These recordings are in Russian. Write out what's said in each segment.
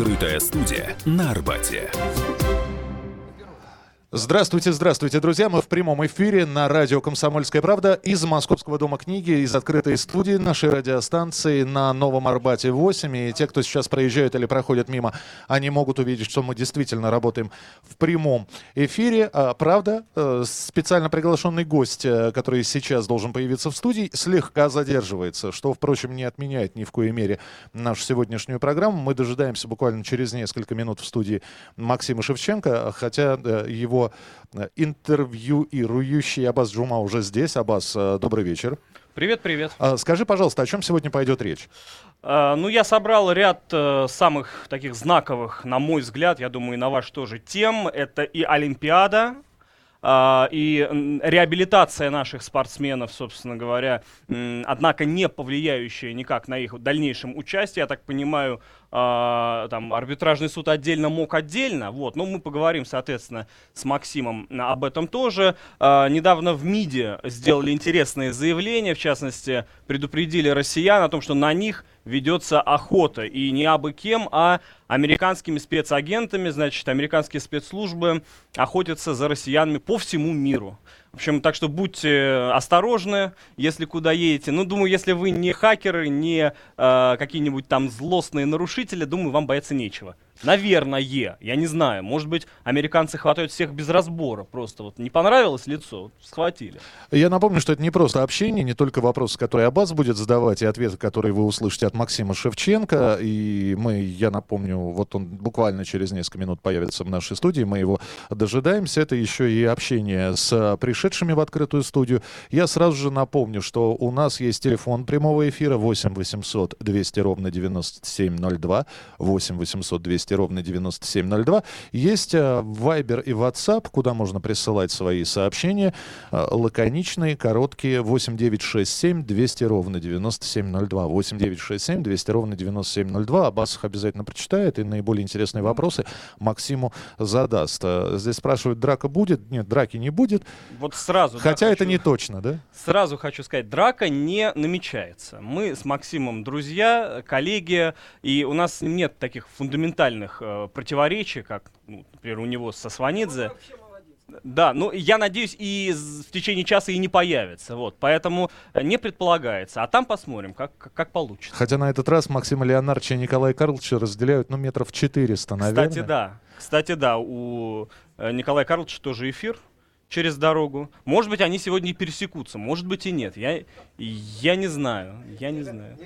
Открытая студия на Арбате. Здравствуйте, здравствуйте, друзья. Мы в прямом эфире на радио «Комсомольская правда» из Московского дома книги, из открытой студии нашей радиостанции на Новом Арбате 8. И те, кто сейчас проезжают или проходят мимо, они могут увидеть, что мы действительно работаем в прямом эфире. А, правда, э, специально приглашенный гость, э, который сейчас должен появиться в студии, слегка задерживается, что, впрочем, не отменяет ни в коей мере нашу сегодняшнюю программу. Мы дожидаемся буквально через несколько минут в студии Максима Шевченко, хотя э, его его э, интервьюирующий Абаз Джума уже здесь. Абаз, э, добрый вечер. Привет, привет. А, скажи, пожалуйста, о чем сегодня пойдет речь? А, ну, я собрал ряд э, самых таких знаковых, на мой взгляд, я думаю, и на ваш тоже, тем. Это и Олимпиада, Uh, и реабилитация наших спортсменов, собственно говоря, однако не повлияющая никак на их дальнейшем участии, я так понимаю, э, там, арбитражный суд отдельно мог отдельно, вот, но мы поговорим, соответственно, с Максимом об этом тоже. Э, недавно в МИДе сделали интересные заявления, в частности, предупредили россиян о том, что на них ведется охота, и не абы кем, а американскими спецагентами, значит, американские спецслужбы охотятся за россиянами по всему миру. В общем, так что будьте осторожны, если куда едете. Ну, думаю, если вы не хакеры, не э, какие-нибудь там злостные нарушители, думаю, вам бояться нечего. Наверное, я не знаю. Может быть, американцы хватают всех без разбора. Просто вот не понравилось лицо, схватили. Я напомню, что это не просто общение, не только вопросы, которые Аббас будет задавать, и ответы, которые вы услышите от Максима Шевченко. И мы, я напомню, вот он буквально через несколько минут появится в нашей студии, мы его дожидаемся. Это еще и общение с пришедшими в открытую студию. Я сразу же напомню, что у нас есть телефон прямого эфира 8 800 200 ровно 9702, 8 800 200 200 ровно 9702. Есть Viber и WhatsApp, куда можно присылать свои сообщения. Э, лаконичные, короткие. 8967 200 ровно 9702. 8967 200 ровно 9702. Аббас их обязательно прочитает и наиболее интересные вопросы Максиму задаст. Э, здесь спрашивают, драка будет? Нет, драки не будет. Вот сразу. Хотя да, это хочу, не точно, да? Сразу хочу сказать, драка не намечается. Мы с Максимом друзья, коллеги, и у нас нет таких фундаментальных реальных э, противоречий, как, ну, например, у него со Сванидзе. Да, ну я надеюсь, и в течение часа и не появится. Вот, поэтому э, не предполагается. А там посмотрим, как, как получится. Хотя на этот раз Максима Леонардовича и Николая Карловича разделяют ну, метров 400, наверное. Кстати, да. Кстати, да, у э, Николая Карловича тоже эфир через дорогу. Может быть, они сегодня и пересекутся, может быть и нет. Я, я не знаю, я не знаю.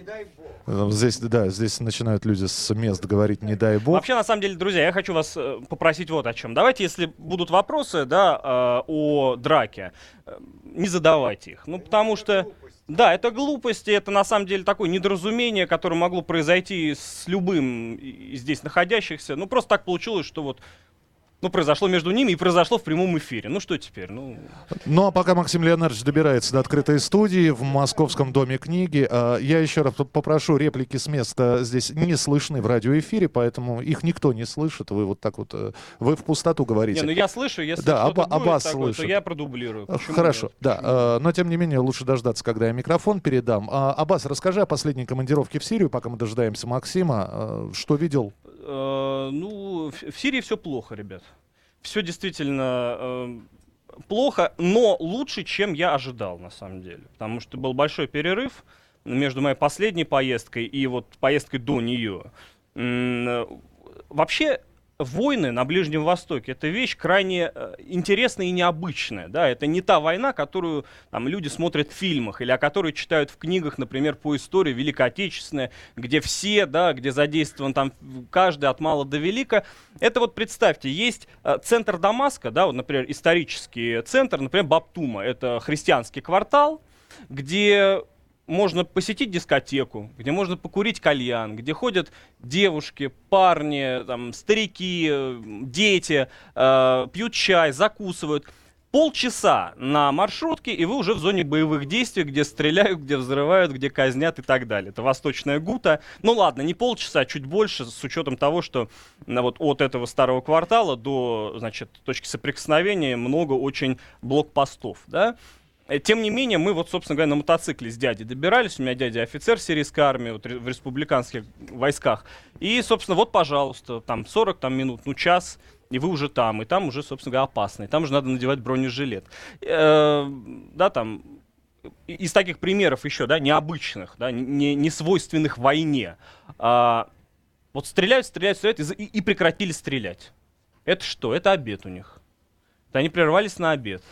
Бог. Здесь, да, здесь начинают люди с мест говорить «не дай бог». Вообще, на самом деле, друзья, я хочу вас э, попросить вот о чем. Давайте, если будут вопросы, да, э, о драке, э, не задавайте их. Ну, потому что... Да, это глупости, это на самом деле такое недоразумение, которое могло произойти с любым здесь находящихся. Ну, просто так получилось, что вот ну, произошло между ними и произошло в прямом эфире. Ну, что теперь? Ну, ну а пока Максим Леонардович добирается до открытой студии в Московском доме книги, а, я еще раз попрошу, реплики с места здесь не слышны в радиоэфире, поэтому их никто не слышит. Вы вот так вот, э, вы в пустоту говорите. Не, ну я слышу, если да, Аба, будет такое, слышит. то я продублирую. Почему Хорошо, нет? да. Э, но, тем не менее, лучше дождаться, когда я микрофон передам. А, Аббас, расскажи о последней командировке в Сирию, пока мы дожидаемся Максима. Э, что видел? Ну, в Сирии все плохо, ребят все действительно э, плохо, но лучше, чем я ожидал, на самом деле. Потому что был большой перерыв между моей последней поездкой и вот поездкой до нее. Э, вообще, войны на Ближнем Востоке это вещь крайне э, интересная и необычная. Да? Это не та война, которую там, люди смотрят в фильмах или о которой читают в книгах, например, по истории Великой Отечественной, где все, да, где задействован там каждый от мала до велика. Это вот представьте, есть э, центр Дамаска, да, вот, например, исторический центр, например, Баптума, это христианский квартал, где можно посетить дискотеку, где можно покурить кальян, где ходят девушки, парни, там, старики, дети, э, пьют чай, закусывают. Полчаса на маршрутке, и вы уже в зоне боевых действий, где стреляют, где взрывают, где казнят и так далее. Это восточная Гута. Ну ладно, не полчаса, а чуть больше, с учетом того, что на вот от этого старого квартала до, значит, точки соприкосновения много очень блокпостов, да. Э, тем не менее, мы вот, собственно говоря, на мотоцикле с дядей добирались. У меня дядя офицер сирийской армии вот, в республиканских войсках. И, собственно, вот, пожалуйста, там 40 там, минут, ну, час, и вы уже там. И там уже, собственно говоря, опасно. И там уже надо надевать бронежилет. Э, да, там из таких примеров еще, да, необычных, да, не, не свойственных войне. А, вот стреляют, стреляют, стреляют и, и прекратили стрелять. Это что? Это обед у них. Это они прервались на обед.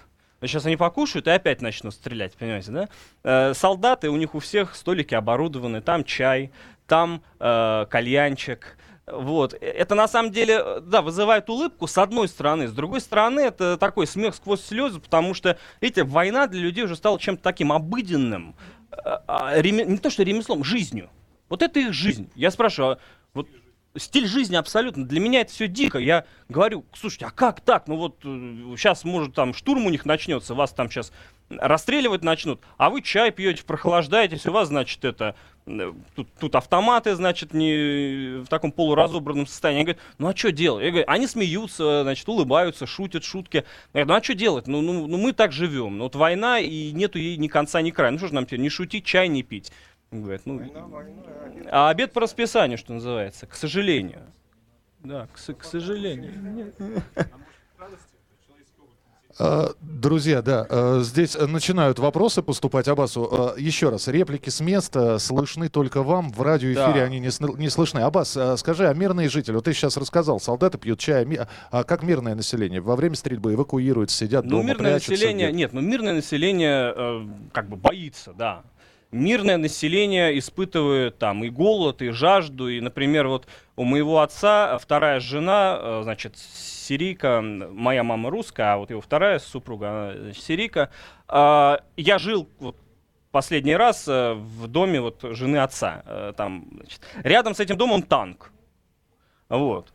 Сейчас они покушают и опять начнут стрелять, понимаете, да? Э, солдаты, у них у всех столики оборудованы, там чай, там э, кальянчик. Вот. Это на самом деле, да, вызывает улыбку с одной стороны. С другой стороны, это такой смех сквозь слезы, потому что, видите, война для людей уже стала чем-то таким обыденным. Э, а, реме... Не то, что ремеслом, жизнью. Вот это их жизнь. Я спрашиваю, а вот стиль жизни абсолютно. Для меня это все дико. Я говорю, слушайте, а как так? Ну вот сейчас, э, может, там штурм у них начнется, вас там сейчас расстреливать начнут, а вы чай пьете, прохлаждаетесь, у вас, значит, это э, тут, тут автоматы, значит, не в таком полуразобранном состоянии. Они говорят, ну а что делать? Я говорю, они смеются, значит, улыбаются, шутят шутки. Я говорю, ну а что делать? Ну, ну, ну мы так живем. Ну, вот война, и нету ей ни конца, ни края. Ну что же нам теперь, не шутить, чай не пить. Говорят, ну, война, война, обед. А обед по расписанию, что называется, к сожалению. Да, к, к сожалению. А, друзья, да, а, здесь начинают вопросы поступать Абасу. А, еще раз, реплики с места слышны только вам, в радиоэфире да. они не, не слышны. Абас, скажи, а мирные жители, вот ты сейчас рассказал, солдаты пьют чай, а как мирное население? Во время стрельбы эвакуируются, сидят ну, дома, мирное прячутся? Население, где? нет, ну мирное население э, как бы боится, да мирное население испытывает там и голод, и жажду. И, например, вот у моего отца вторая жена, э, значит, сирийка, моя мама русская, а вот его вторая супруга, значит, сирийка. А, я жил вот, последний раз э, в доме вот жены отца. Э, там, значит, рядом с этим домом танк. Вот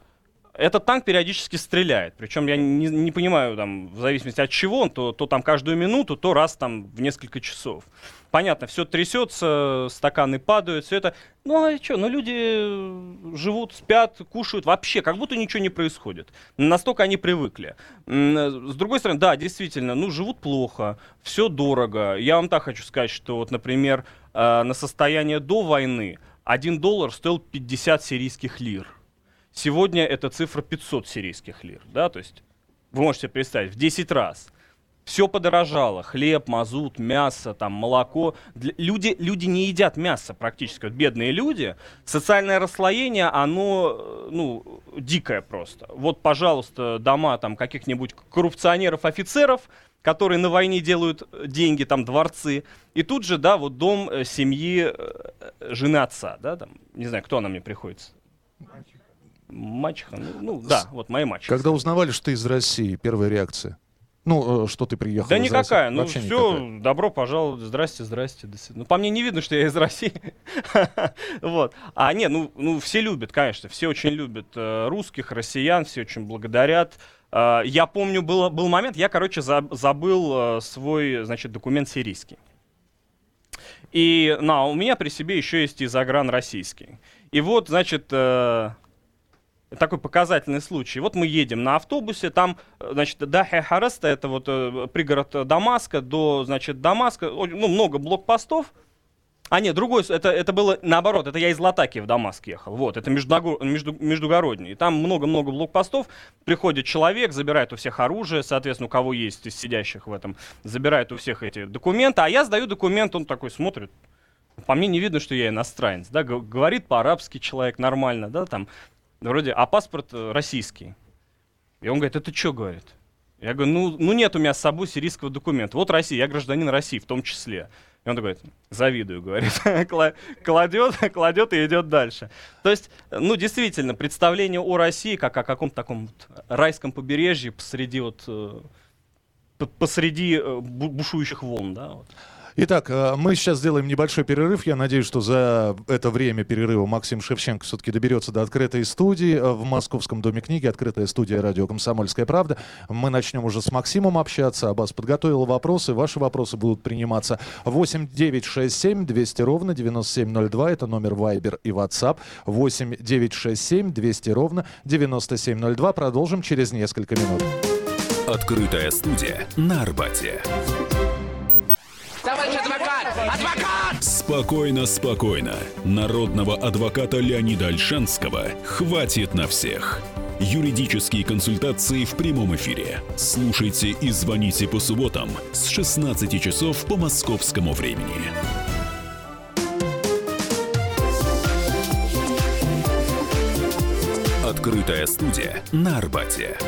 этот танк периодически стреляет. Причем я не, не понимаю, там, в зависимости от чего то, то там каждую минуту, то раз там в несколько часов. Понятно, все трясется, стаканы падают, все это. Ну а что, ну люди живут, спят, кушают, вообще, как будто ничего не происходит. Настолько они привыкли. С другой стороны, да, действительно, ну живут плохо, все дорого. Я вам так хочу сказать, что вот, например, э, на состояние до войны 1 доллар стоил 50 сирийских лир. Сегодня эта цифра 500 сирийских лир, да, то есть вы можете представить, в 10 раз. Все подорожало. Хлеб, мазут, мясо, там, молоко. Для, люди, люди не едят мясо практически. Вот бедные люди. Социальное расслоение, оно, ну, дикое просто. Вот, пожалуйста, дома там каких-нибудь коррупционеров-офицеров, которые на войне делают деньги, там, дворцы. И тут же, да, вот дом э, семьи э, жены отца, да, там, не знаю, кто она мне приходится мачеха, ну, ну да, вот моя мачеха. Когда узнавали, что ты из России, первая реакция? Ну, э, что ты приехал Да никакая, ну все, никакая. добро пожаловать, здрасте, здрасте. Ну, по мне не видно, что я из России. вот. А нет, ну, ну, все любят, конечно, все очень любят э, русских, россиян, все очень благодарят. Э, я помню, был, был момент, я, короче, за, забыл свой, значит, документ сирийский. И, на, у меня при себе еще есть и загран российский. И вот, значит, такой показательный случай. Вот мы едем на автобусе, там, э, значит, до Хараста, это вот э, пригород Дамаска, до, значит, Дамаска, ну, много блокпостов. А нет, другой, это, это было наоборот, это я из Латаки в Дамаск ехал. Вот, это междугор, между, междугородний. И там много-много блокпостов. Приходит человек, забирает у всех оружие, соответственно, у кого есть из сидящих в этом, забирает у всех эти документы. А я сдаю документ, он такой смотрит, по мне не видно, что я иностранец, да, говорит по-арабски человек нормально, да, там, вроде, а паспорт э, российский. И он говорит, это что, говорит? Я говорю, ну, ну нет у меня с собой сирийского документа. Вот Россия, я гражданин России в том числе. И он такой, завидую, говорит, кладет, кладет и идет дальше. То есть, ну, действительно, представление о России как о каком-то таком вот райском побережье посреди вот э, посреди э, бушующих волн, да. Вот. Итак, э, мы сейчас сделаем небольшой перерыв. Я надеюсь, что за это время перерыва Максим Шевченко все-таки доберется до открытой студии э, в Московском Доме книги. Открытая студия радио «Комсомольская правда». Мы начнем уже с Максимом общаться. Аббас подготовил вопросы. Ваши вопросы будут приниматься 8 9 6 7 200 ровно 9702. Это номер Viber и WhatsApp. 8 9 6 7 200 ровно 9702. Продолжим через несколько минут. Открытая студия на Арбате. Спокойно, спокойно. Народного адвоката Леонида Альшанского хватит на всех. Юридические консультации в прямом эфире. Слушайте и звоните по субботам с 16 часов по московскому времени. Открытая студия на Арбате.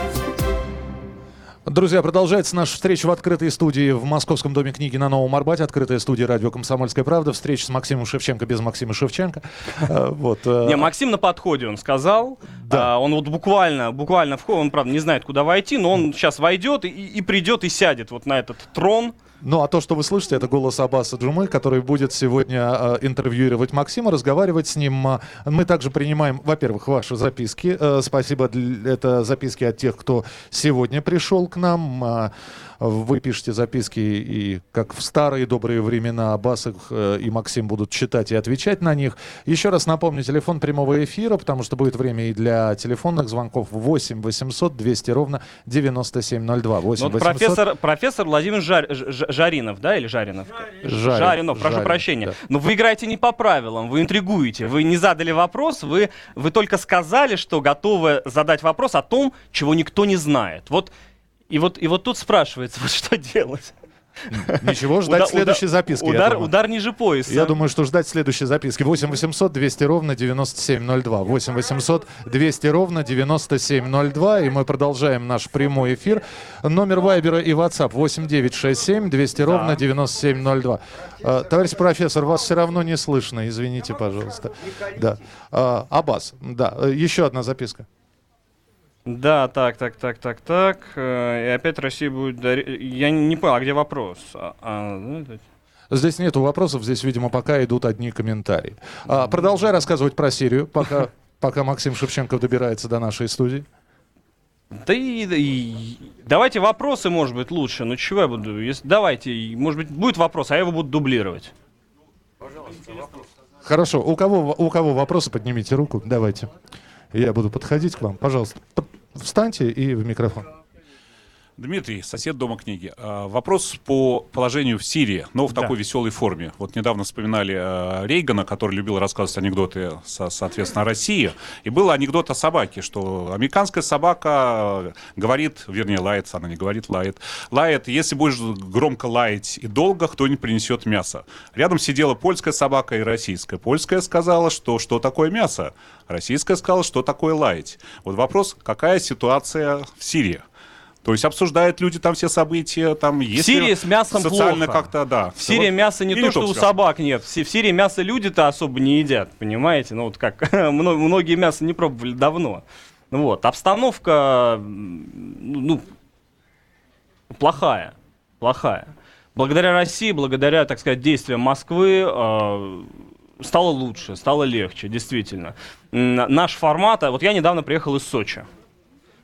Друзья, продолжается наша встреча в открытой студии в Московском доме книги на Новом Арбате. Открытая студия радио «Комсомольская правда». Встреча с Максимом Шевченко без Максима Шевченко. Э, вот. Э, Не, Максим на подходе, он сказал. Да. А, он вот буквально, буквально входит, он, правда, не знает, куда войти, но он сейчас войдет и, и придет и сядет вот на этот трон. Ну, а то, что вы слышите, это голос Аббаса Джумы, который будет сегодня э, интервьюировать Максима, разговаривать с ним. Мы также принимаем, во-первых, ваши записки. Э, спасибо, это записки от тех, кто сегодня пришел к нам. Вы пишете записки, и как в старые добрые времена Аббас э, и Максим будут читать и отвечать на них. Еще раз напомню, телефон прямого эфира, потому что будет время и для телефонных звонков 8 800 200 ровно 9702. 8 ну, вот профессор, профессор Владимир Жар, Жаринов, да, или Жаринов? Жарин, Жаринов, прошу Жарин, прощения. Да. Но вы играете не по правилам, вы интригуете. Вы не задали вопрос, вы, вы только сказали, что готовы задать вопрос о том, чего никто не знает. Вот и вот, и вот тут спрашивается, вот что делать? Ничего, ждать Уда- следующей записки. Удар, удар ниже пояса. Я думаю, что ждать следующей записки. 8 800 200 ровно 9702. 8 800 200 ровно 9702. И мы продолжаем наш прямой эфир. Номер Вайбера и WhatsApp 8 967 200 ровно 9702. А, товарищ профессор, вас все равно не слышно. Извините, пожалуйста. Да. А, Аббас, да. Еще одна записка. Да, так, так, так, так, так. Э, и опять Россия будет дарить... Я не понял, а где вопрос? А, а, ну, Здесь нету вопросов, здесь, видимо, пока идут одни комментарии. А, продолжай рассказывать про Сирию, пока, пока Максим Шевченков добирается до нашей студии. Да и, и давайте вопросы, может быть, лучше. Ну чего я буду? Если, давайте, может быть, будет вопрос, а я его буду дублировать. Пожалуйста, вопрос. Хорошо, у кого, у кого вопросы, поднимите руку, давайте. Я буду подходить к вам. Пожалуйста, встаньте и в микрофон. Дмитрий, сосед Дома книги. А, вопрос по положению в Сирии, но в да. такой веселой форме. Вот недавно вспоминали а, Рейгана, который любил рассказывать анекдоты, со, соответственно, о России. И был анекдот о собаке, что американская собака говорит, вернее, лается, она не говорит, лает. Лает, если будешь громко лаять и долго, кто-нибудь принесет мясо. Рядом сидела польская собака и российская. Польская сказала, что что такое мясо. Российская сказала, что такое лаять. Вот вопрос, какая ситуация в Сирии? То есть обсуждают люди там все события, там есть. В Сирии с мясом социально плохо. как-то, да. В Сирии вот, мясо не то, что у собак нет. В Сирии мясо люди-то особо не едят, понимаете? Ну вот как многие мясо не пробовали давно. Вот обстановка, ну плохая, плохая. Благодаря России, благодаря, так сказать, действиям Москвы э, стало лучше, стало легче, действительно. Наш формат, а вот я недавно приехал из Сочи.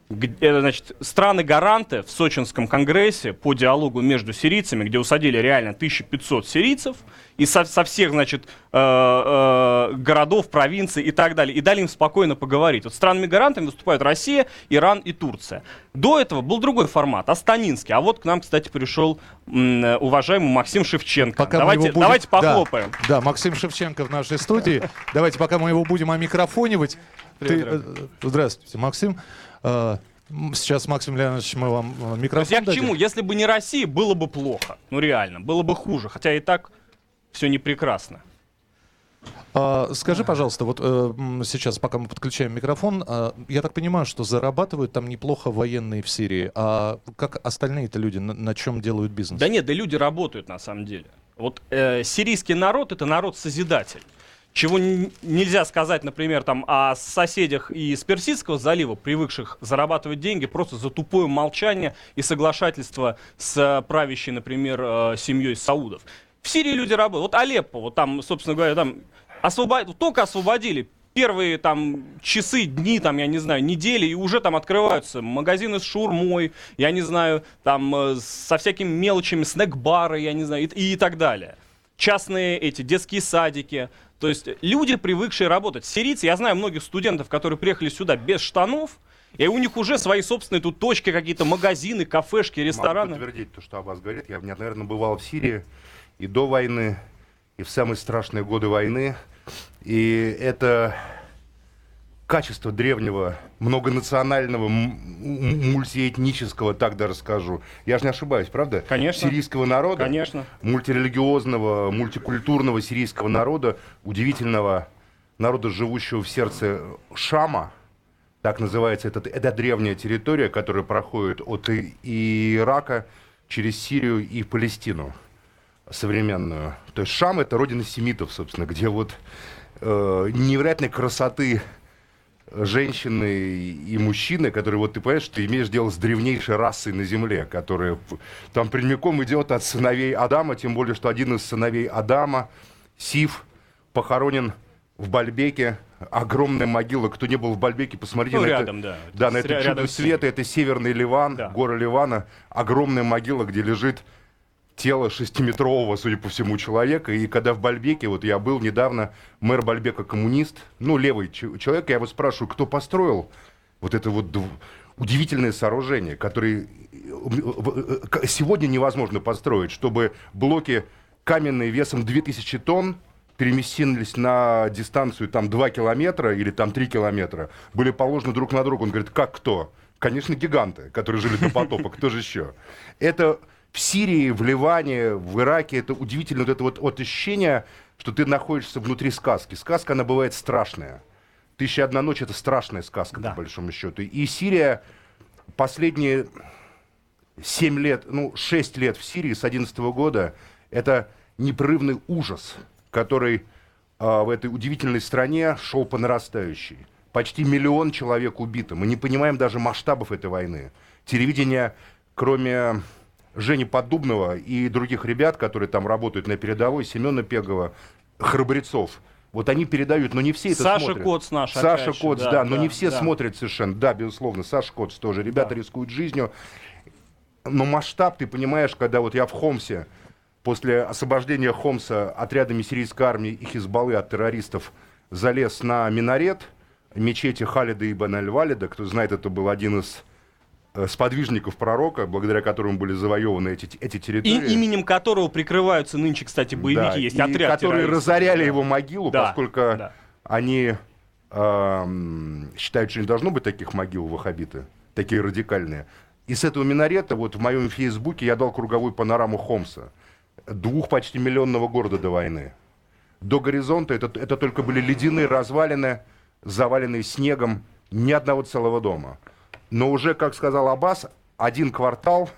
Э, значит, страны-гаранты в Сочинском конгрессе по диалогу между сирийцами, где усадили реально 1500 сирийцев, и со, со всех, значит, э, э, городов, провинций и так далее, и дали им спокойно поговорить. Вот странами-гарантами выступают Россия, Иран и Турция. До этого был другой формат, астанинский. А вот к нам, кстати, пришел м, уважаемый Максим Шевченко. Пока давайте, будем... давайте похлопаем. Да, да, Максим Шевченко в нашей студии. Давайте, пока мы его будем омикрофонивать. Привет, Ты... Э, здравствуйте, Максим. А, сейчас, Максим Леонидович, мы вам э, микрофон Я к чему? Если бы не Россия, было бы плохо. Ну реально, было бы хуже. Хотя и так все не прекрасно. А, скажи, пожалуйста, вот э, сейчас, пока мы подключаем микрофон, э, я так понимаю, что зарабатывают там неплохо военные в Сирии. А как остальные-то люди, на, на чем делают бизнес? Да нет, да люди работают на самом деле. Вот э, сирийский народ это народ созидатель чего нельзя сказать, например, там, о соседях из Персидского залива, привыкших зарабатывать деньги просто за тупое молчание и соглашательство с правящей, например, э, семьей Саудов. В Сирии люди работают. Вот Алеппо, вот там, собственно говоря, там освобод... только освободили первые там часы, дни, там, я не знаю, недели, и уже там открываются магазины с шурмой, я не знаю, там э, со всякими мелочами, снэк-бары, я не знаю, и, и так далее. Частные эти детские садики, то есть люди, привыкшие работать. Сирийцы, я знаю многих студентов, которые приехали сюда без штанов, и у них уже свои собственные тут точки, какие-то магазины, кафешки, рестораны. Могу подтвердить то, что о вас говорит. Я, наверное, бывал в Сирии и до войны, и в самые страшные годы войны. И это качество древнего, многонационального, мультиэтнического, так даже скажу. Я же не ошибаюсь, правда? Конечно. Сирийского народа. Конечно. Мультирелигиозного, мультикультурного сирийского народа, удивительного народа, живущего в сердце Шама, так называется, это, это древняя территория, которая проходит от Ирака через Сирию и Палестину современную. То есть Шам это родина семитов, собственно, где вот э, невероятной красоты женщины и мужчины, которые, вот ты понимаешь, ты имеешь дело с древнейшей расой на Земле, которая там прямиком идет от сыновей Адама, тем более, что один из сыновей Адама, Сив, похоронен в Бальбеке, огромная могила. Кто не был в Бальбеке, посмотрите ну, на рядом, это. Да, да, на это чудо света. Это северный Ливан, да. горы Ливана. Огромная могила, где лежит тело шестиметрового, судя по всему, человека. И когда в Бальбеке, вот я был недавно, мэр Бальбека коммунист, ну, левый человек, я его спрашиваю, кто построил вот это вот удивительное сооружение, которое сегодня невозможно построить, чтобы блоки каменные весом 2000 тонн переместились на дистанцию там 2 километра или там 3 километра, были положены друг на друга. Он говорит, как кто? Конечно, гиганты, которые жили до потопа. Кто же еще? Это в Сирии, в Ливане, в Ираке, это удивительно вот это вот, вот ощущение, что ты находишься внутри сказки. Сказка, она бывает страшная. «Тысяча одна ночь» — это страшная сказка, да. по большому счету. И Сирия последние 7 лет, ну, 6 лет в Сирии с 11 года — это непрерывный ужас, который а, в этой удивительной стране шел по нарастающей. Почти миллион человек убито. Мы не понимаем даже масштабов этой войны. Телевидение, кроме Жени Поддубного и других ребят, которые там работают на передовой, Семена Пегова, храбрецов. Вот они передают, но не все это Саша смотрят. Коц наш. Саша Коц, да, да, но да, не все да. смотрят совершенно. Да, безусловно, Саша Коц тоже. Ребята да. рискуют жизнью. Но масштаб, ты понимаешь, когда вот я в Хомсе, после освобождения Хомса отрядами сирийской армии и Хизбаллы от террористов залез на минарет мечети Халида ибн аль-Валида. Кто знает, это был один из сподвижников пророка, благодаря которым были завоеваны эти, эти территории. И, именем которого прикрываются нынче, кстати, боевики. Да, Есть отряд Которые разоряли да. его могилу, да, поскольку да. они э, считают, что не должно быть таких могил ваххабиты, такие радикальные. И с этого минарета, вот в моем фейсбуке я дал круговую панораму Хомса. Двух почти миллионного города до войны. До горизонта это, это только были ледяные развалины, заваленные снегом, ни одного целого дома но уже, как сказал Аббас, один квартал,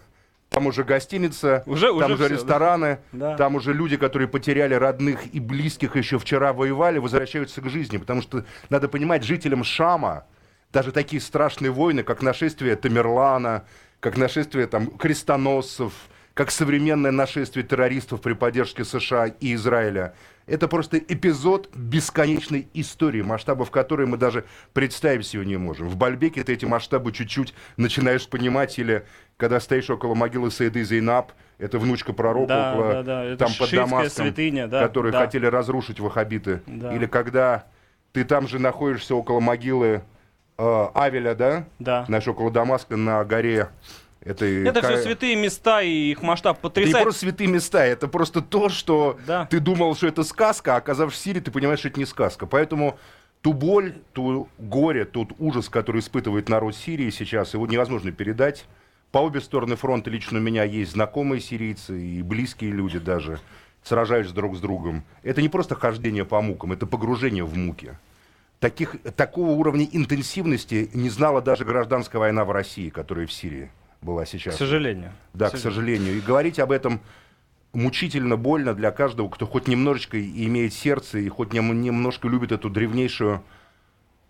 там уже гостиница, уже, там уже, все, рестораны, да. там уже люди, которые потеряли родных и близких еще вчера воевали, возвращаются к жизни. Потому что, надо понимать, жителям Шама даже такие страшные войны, как нашествие Тамерлана, как нашествие там, крестоносцев, как современное нашествие террористов при поддержке США и Израиля. Это просто эпизод бесконечной истории, масштабов которой мы даже представить себе не можем. В Бальбеке ты эти масштабы чуть-чуть начинаешь понимать, или когда стоишь около могилы Саиды Зейнаб, это внучка пророка, да, около, да, да. Это там под Дамаском, святыня, да, которые да. хотели разрушить ваххабиты. Да. Или когда ты там же находишься около могилы э, Авеля, да? Да. Знаешь, около Дамаска на горе это, это все святые места, и их масштаб потрясает. Это не просто святые места, это просто то, что да. ты думал, что это сказка, а оказавшись в Сирии, ты понимаешь, что это не сказка. Поэтому ту боль, ту горе, тот ужас, который испытывает народ Сирии сейчас, его невозможно передать. По обе стороны фронта лично у меня есть знакомые сирийцы и близкие люди даже, сражаются друг с другом. Это не просто хождение по мукам, это погружение в муки. Таких, такого уровня интенсивности не знала даже гражданская война в России, которая в Сирии была сейчас. К сожалению. Да, к сожалению. к сожалению. И говорить об этом мучительно больно для каждого, кто хоть немножечко имеет сердце и хоть немножко любит эту древнейшую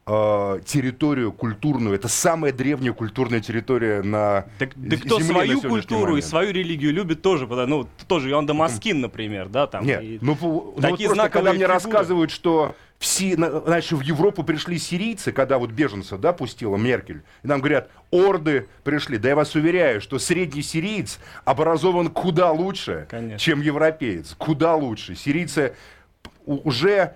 э, территорию культурную. Это самая древняя культурная территория на Так, да кто свою культуру момент. и свою религию любит тоже, ну, тоже Иоанн Дамаскин, например, да, там. Нет, ну, ну вот просто, когда мне рассказывают, что все, значит, в Европу пришли сирийцы, когда вот беженцев, да, пустила Меркель, и нам говорят, орды пришли. Да я вас уверяю, что средний сириец образован куда лучше, Конечно. чем европеец. Куда лучше. Сирийцы уже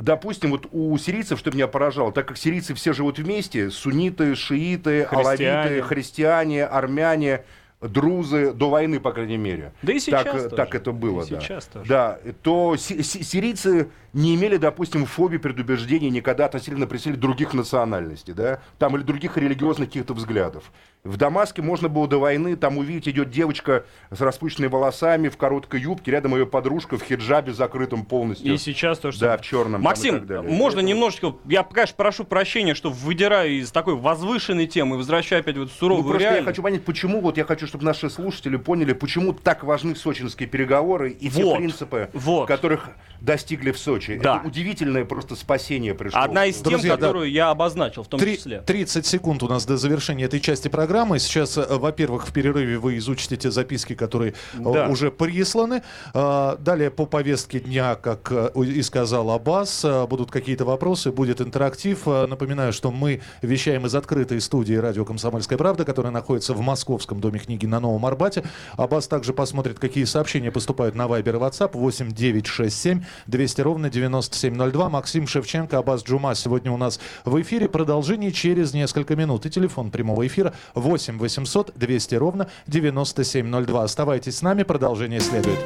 допустим, вот у сирийцев, что меня поражало, так как сирийцы все живут вместе, сунниты, шииты, христиане. алавиты, христиане, армяне, друзы до войны, по крайней мере. Да и сейчас так, тоже. так это было, и да. Сейчас тоже. Да, то си- си- сирийцы не имели, допустим, фобии, предубеждений никогда относительно представителей других национальностей, да, там или других религиозных каких-то взглядов. В Дамаске можно было до войны там увидеть, идет девочка с распущенными волосами, в короткой юбке, рядом ее подружка в хиджабе закрытом полностью. И сейчас тоже. Да, в черном. там и Максим, так далее. можно немножечко, я, конечно, прошу прощения, что выдираю из такой возвышенной темы и возвращаю опять в эту Ну, суровую просто я реальность. хочу понять, почему, вот я хочу, чтобы наши слушатели поняли, почему так важны сочинские переговоры и те Вот, принципы, вот. которых достигли в Сочи. Да. Это удивительное просто спасение пришло. Одна из тем, Друзья, да. которую я обозначил в том Три- числе. 30 секунд у нас до завершения этой части программы. Сейчас, э, во-первых, в перерыве вы изучите те записки, которые э, Да. уже присланы. А, Далее по повестке дня, как э, и сказал Аббас, будут какие-то вопросы, будет интерактив. Напоминаю, что мы вещаем из открытой студии радио «Комсомольская правда», которая находится в Московском доме книги на Новом Арбате. Аббас также посмотрит, какие сообщения поступают на Viber и WhatsApp 8 967 200 ровно 9702. Максим Шевченко, Аббас Джума сегодня у нас в эфире. Продолжение через несколько минут. И телефон прямого эфира 8 800 200 ровно 9702. Оставайтесь с нами, продолжение следует.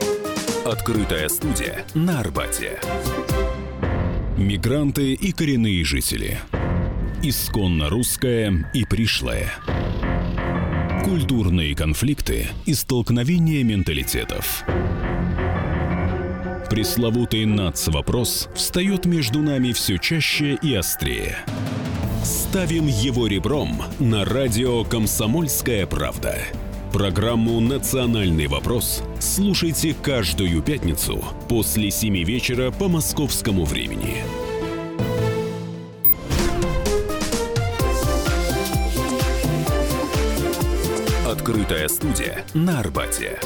Открытая студия на Арбате. Мигранты и коренные жители. Исконно русская и пришлая. Культурные конфликты и столкновения менталитетов. Пресловутый НАЦ-вопрос встает между нами все чаще и острее. Ставим его ребром на радио «Комсомольская правда». Программу «Национальный вопрос» слушайте каждую пятницу после 7 вечера по московскому времени. Открытая студия на Арбате.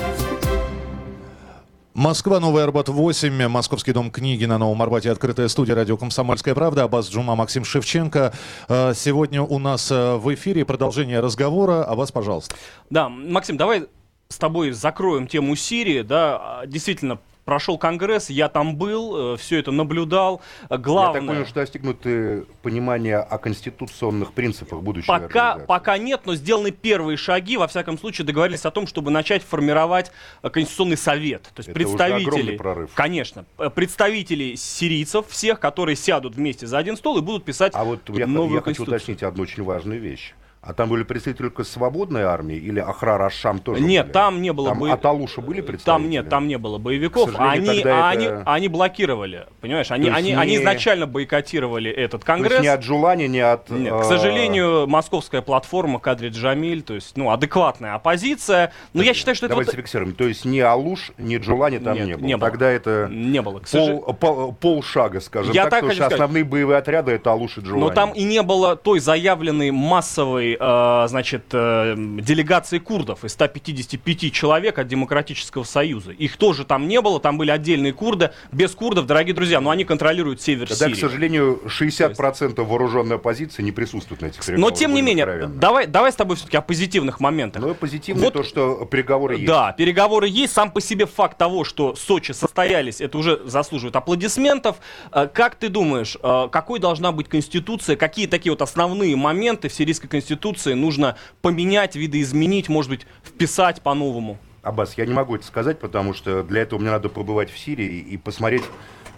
Москва, Новый Арбат 8, Московский дом книги на Новом Арбате, открытая студия радио «Комсомольская правда», Аббас Джума, Максим Шевченко. Э, Сегодня у нас э, в эфире продолжение разговора. А вас, пожалуйста. Да, Максим, давай с тобой закроем тему Сирии. Да, А, действительно, прошел Конгресс, я там был, все это наблюдал. Я Главное... так понял, что достигнуты понимания о конституционных принципах будущей Пока, пока нет, но сделаны первые шаги. Во всяком случае, договорились о том, чтобы начать формировать э, Конституционный совет. То есть Это представители, прорыв. конечно, э, представители сирийцев, всех, которые сядут вместе за один стол и будут писать А вот я, новую я хочу уточнить одну очень важную вещь. А там были представители только свободной армии или Ахрар Ашам тоже Нет, были? там не было Там бы- от Алуша были представители? Там нет, там не было боевиков, они, это- они, они блокировали, понимаешь? Они, они, они не- изначально бойкотировали этот То есть конгресс. ни от Джулани, ни от... Нет, э, к сожалению, московская платформа Кадри Джамиль, то есть, ну, адекватная оппозиция. Но я считаю, что это Давайте вот- зафиксируем. То есть ни Алуш, ни Джулани там Нет, не было. не было. Тогда это не было. К сожалению. пол- полшага, скажем Я так, так потому что сказать. основные боевые отряды это Алуш и Джулани. Но там и не было той заявленной массовой, э, значит, э, делегации курдов из 155 человек от Демократического Союза. Их тоже там не было, там были отдельные курды. Без курдов, дорогие друзья, но они контролируют север Тогда, Сирии. к сожалению, 60% вооруженной оппозиции не присутствует на этих Но переговорах. тем не менее, давай, давай с тобой все-таки о позитивных моментах. Но позитивно Вот- то, что переговоры есть. Да, переговоры есть. Сам по себе факт того, что Сочи состоялись, это уже заслуживает аплодисментов. Э, Как ты думаешь, э, какой должна быть конституция? Какие такие вот основные моменты в сирийской конституции нужно поменять, видоизменить, может быть, вписать по-новому? Аббас, я не могу это сказать, потому что для этого мне надо побывать в Сирии и посмотреть,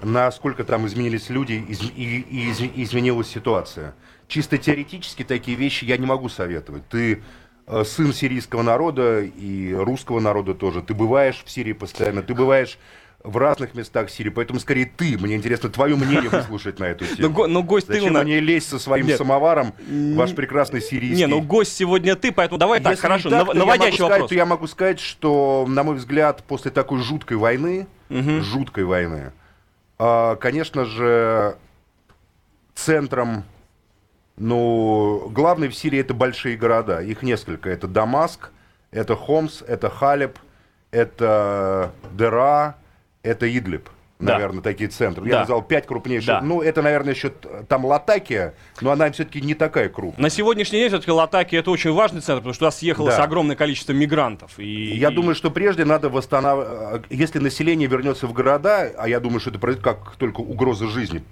насколько там изменились люди из- и, и из- изменилась ситуация. Чисто теоретически такие вещи я не могу советовать. Ты э, сын сирийского народа и русского народа тоже. Ты бываешь в Сирии постоянно, ты бываешь в разных местах Сирии, поэтому скорее ты, мне интересно твое мнение выслушать на эту тему. но гость ты у Зачем нас... мне лезть со своим Нет. самоваром, ваш прекрасный сирийский? Не, ну гость сегодня ты, поэтому давай так, Если хорошо, так, нав- я наводящий сказать, вопрос. то я могу сказать, что, на мой взгляд, после такой жуткой войны, жуткой войны, а, конечно же, центром, ну, главный в Сирии это большие города, их несколько. Это Дамаск, это Хомс, это Халеб, это Дера, это Идлиб. Да. Наверное, такие центры. Да. Я назвал пять крупнейших. Да. Ну, это, наверное, еще там Латакия, но она все-таки не такая крупная. На сегодняшний день все-таки Латаки это очень важный центр, потому что туда съехалось Да. огромное количество мигрантов. И, Я думаю, что прежде надо восстанавливать, если население вернется в города, а я думаю, что это произойдет, как только угроза жизни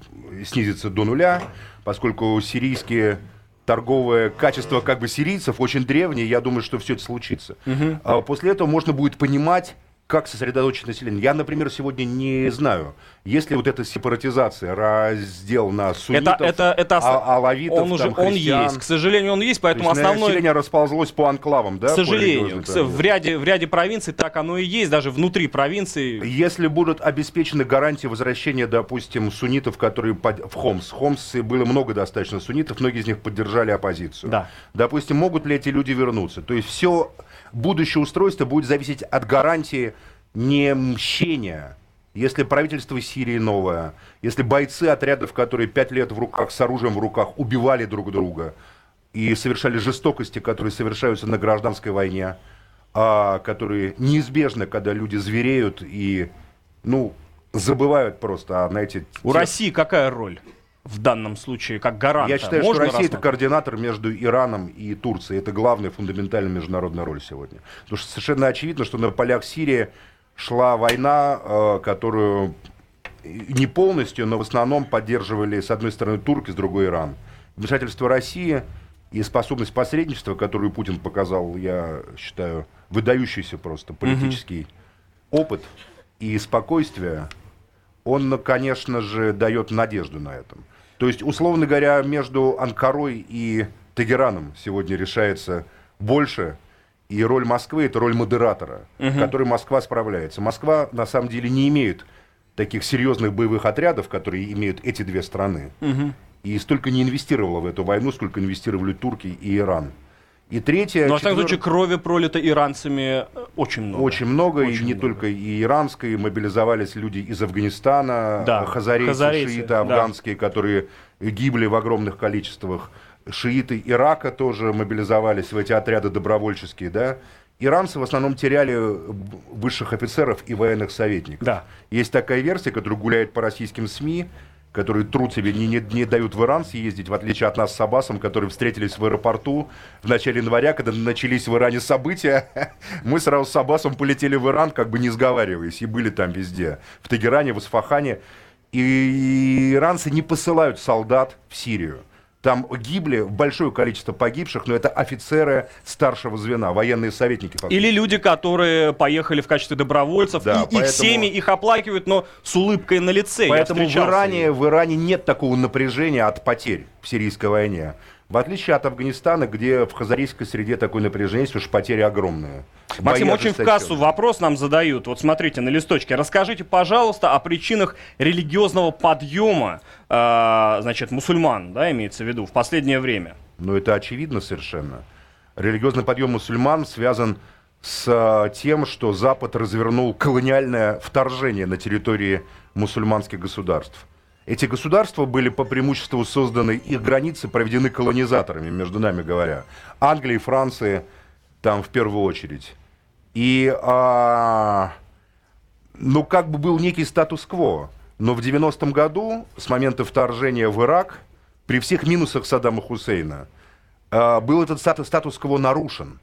снизится до нуля, поскольку сирийские торговое качество как бы сирийцев очень древнее, я думаю, что все это случится. Угу. А после этого можно будет понимать, как сосредоточить население. Я, например, сегодня не знаю, если вот эта сепаратизация, раздел на суннитов, это, это, это, а, алавитов, он уже там, он есть. К сожалению, он есть, поэтому есть основное... Население расползлось по анклавам, да? К сожалению, к, в, ряде, в ряде провинций так оно и есть, даже внутри провинции. Если будут обеспечены гарантии возвращения, допустим, суннитов, которые под... в Хомс. В Хомсе было много достаточно суннитов, многие из них поддержали оппозицию. Да. Допустим, могут ли эти люди вернуться? То есть все будущее устройство будет зависеть от гарантии не мщения. Если правительство Сирии новое, если бойцы отрядов, которые пять лет в руках, с оружием в руках, убивали друг друга и совершали жестокости, которые совершаются на гражданской войне, а, которые неизбежны, когда люди звереют и, ну, забывают просто, а, знаете... У те... России какая роль? В данном случае, как гаранта? Я считаю, Можно что Россия это координатор между Ираном и Турцией. Это главная фундаментальная международная роль сегодня. Потому что совершенно очевидно, что на полях Сирии шла война, э, которую не полностью, но в основном поддерживали, с одной стороны, турки, с другой Иран. Вмешательство России и способность посредничества, которую Путин показал, я считаю, выдающийся просто политический mm-hmm. опыт и спокойствие, он, конечно же, дает надежду на этом. То есть, условно говоря, между Анкарой и Тегераном сегодня решается больше, и роль Москвы это роль модератора, угу. которой Москва справляется. Москва на самом деле не имеет таких серьезных боевых отрядов, которые имеют эти две страны. Угу. И столько не инвестировала в эту войну, сколько инвестировали турки и Иран. И третье... Ну, а в таком случае крови пролито иранцами э, очень много. Очень много, очень и не много. только и иранской, мобилизовались люди из Афганистана, да. хазарейцы, хазарейцы шииты да. афганские, которые гибли в огромных количествах. Шииты Ирака тоже мобилизовались в эти отряды добровольческие, да. Иранцы в основном теряли высших офицеров и военных советников. Да. Есть такая версия, которая гуляет по российским СМИ, которые труд себе не, не, не дают в Иран съездить, в отличие от нас с Аббасом, которые встретились в аэропорту в начале января, когда начались в Иране события. Мы сразу с Аббасом полетели в Иран, как бы не сговариваясь, и были там везде. В Тегеране, в Асфахане. И иранцы не посылают солдат в Сирию. Там гибли большое количество погибших, но это офицеры старшего звена, военные советники. Фактически. Или люди, которые поехали в качестве добровольцев, да, и поэтому... их семьи их оплакивают, но с улыбкой на лице. Поэтому в Иране, в Иране нет такого напряжения от потерь в сирийской войне. В отличие от Афганистана, где в хазарийской среде такое напряжение есть, уж потери огромные. Максим, очень в кассу вопрос нам задают. Вот смотрите на листочке. Расскажите, пожалуйста, о причинах религиозного подъема, э, значит, мусульман, да, имеется в виду, в последнее время. Ну, это очевидно совершенно. Религиозный подъем мусульман связан с а, тем, что Запад развернул колониальное вторжение на территории мусульманских государств. Эти государства были по преимуществу созданы, их границы проведены колонизаторами, между нами говоря. Англии, Франции, там в первую очередь. И, а, ну, как бы был некий статус-кво. Но в 90-м году, с момента вторжения в Ирак, при всех минусах Саддама Хусейна, а, был этот статус-кво нарушен.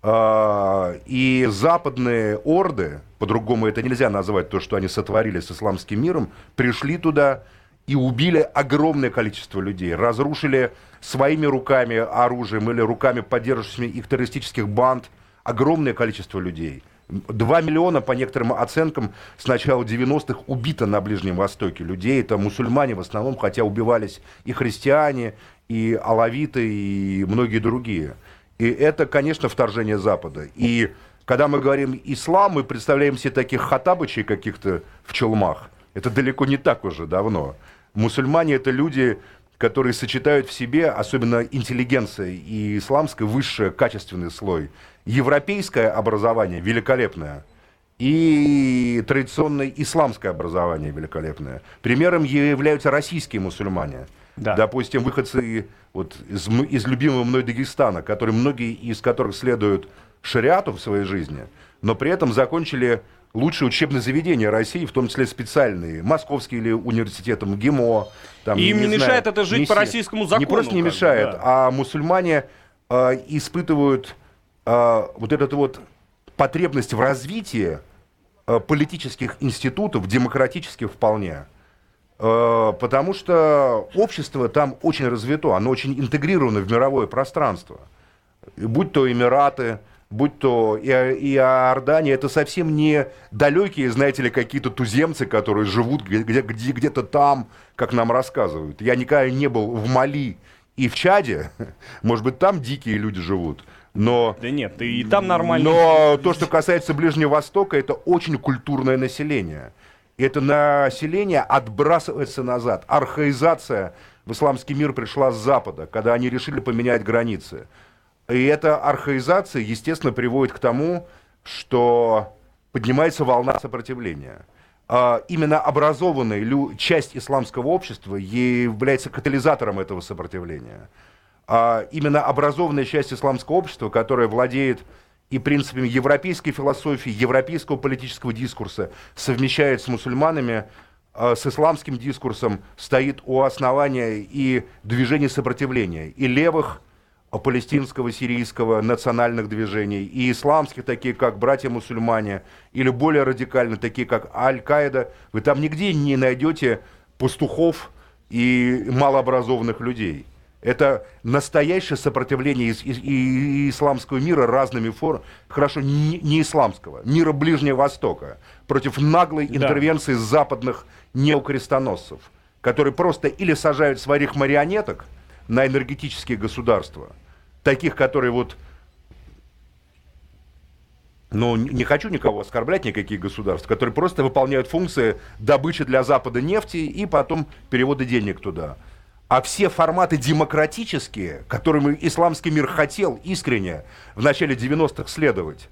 А, и западные орды, по-другому это нельзя назвать, то, что они сотворили с исламским миром, пришли туда и убили огромное количество людей, разрушили своими руками оружием или руками поддерживающими их террористических банд огромное количество людей. Два миллиона, по некоторым оценкам, с начала 90-х убито на Ближнем Востоке людей. Это мусульмане в основном, хотя убивались и христиане, и алавиты, и многие другие. И это, конечно, вторжение Запада. И когда мы говорим ислам, мы представляем себе таких хатабычей каких-то в челмах. Это далеко не так уже давно. Мусульмане это люди, которые сочетают в себе, особенно интеллигенция и исламское, высшее качественный слой. Европейское образование великолепное и традиционное исламское образование великолепное. Примером являются российские мусульмане – да. Допустим, выходцы вот из, из любимого мной Дагестана, которые многие из которых следуют шариату в своей жизни, но при этом закончили лучшие учебные заведения России, в том числе специальные, Московский или университетом ГИМО. Там, И им не, не мешает знаю, это жить миссия. по российскому закону. Не просто не мешает, да. а мусульмане э, испытывают э, вот эту вот потребность в развитии политических институтов, демократических вполне. Э, потому что общество там очень развито, оно очень интегрировано в мировое пространство. Будь то Эмираты, будь то и, и Иордания, это совсем не далекие, знаете ли, какие-то туземцы, которые живут где- где- где-то там, как нам рассказывают. Я никогда не был в Мали и в Чаде, может быть, там дикие люди живут, но... Да нет, и там нормально. Но то, что касается Ближнего Востока, это очень культурное население. Это население отбрасывается назад. Архаизация в исламский мир пришла с Запада, когда они решили поменять границы. И эта архаизация, естественно, приводит к тому, что поднимается волна сопротивления. А именно образованная часть исламского общества является катализатором этого сопротивления. А именно образованная часть исламского общества, которая владеет и принципами европейской философии, европейского политического дискурса, совмещает с мусульманами, а, с исламским дискурсом, стоит у основания и движения сопротивления, и левых, палестинского, сирийского, национальных движений, и исламских, такие как братья-мусульмане, или более радикально, такие как Аль-Каида, вы там нигде не найдете пастухов и малообразованных людей. Это настоящее сопротивление из, из, из исламского мира разными формами, хорошо, не, не исламского, мира Ближнего Востока, против наглой да. интервенции западных неокрестоносцев, которые просто или сажают своих марионеток – на энергетические государства, таких, которые вот, ну, не хочу никого оскорблять, никакие государства, которые просто выполняют функции добычи для Запада нефти и потом перевода денег туда. А все форматы демократические, которыми исламский мир хотел искренне в начале 90-х следовать,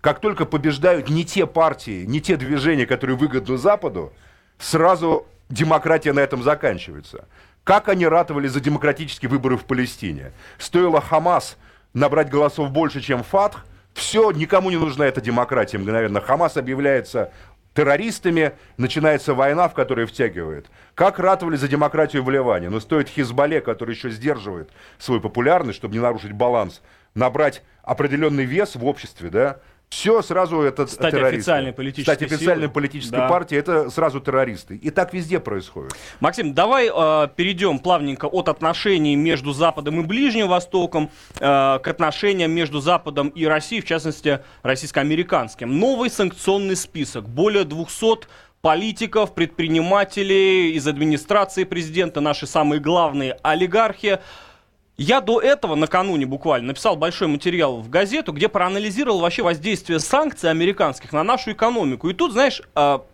как только побеждают не те партии, не те движения, которые выгодны Западу, сразу демократия на этом заканчивается. Как они ратовали за демократические выборы в Палестине? Стоило Хамас набрать голосов больше, чем Фатх, все, никому не нужна эта демократия мгновенно. Хамас объявляется террористами, начинается война, в которую втягивает. Как ратовали за демократию в Ливане? Но стоит Хизбалле, который еще сдерживает свою популярность, чтобы не нарушить баланс, набрать определенный вес в обществе, да, все сразу это Стать террористы. официальной политической Стать официальной силой. политической да. партией, это сразу террористы. И так везде происходит. Максим, давай э, перейдем плавненько от отношений между Западом и Ближним Востоком э, к отношениям между Западом и Россией, в частности, российско-американским. Новый санкционный список. Более 200 политиков, предпринимателей из администрации президента, наши самые главные олигархи. Я до этого, накануне буквально, написал большой материал в газету, где проанализировал вообще воздействие санкций американских на нашу экономику. И тут, знаешь, а,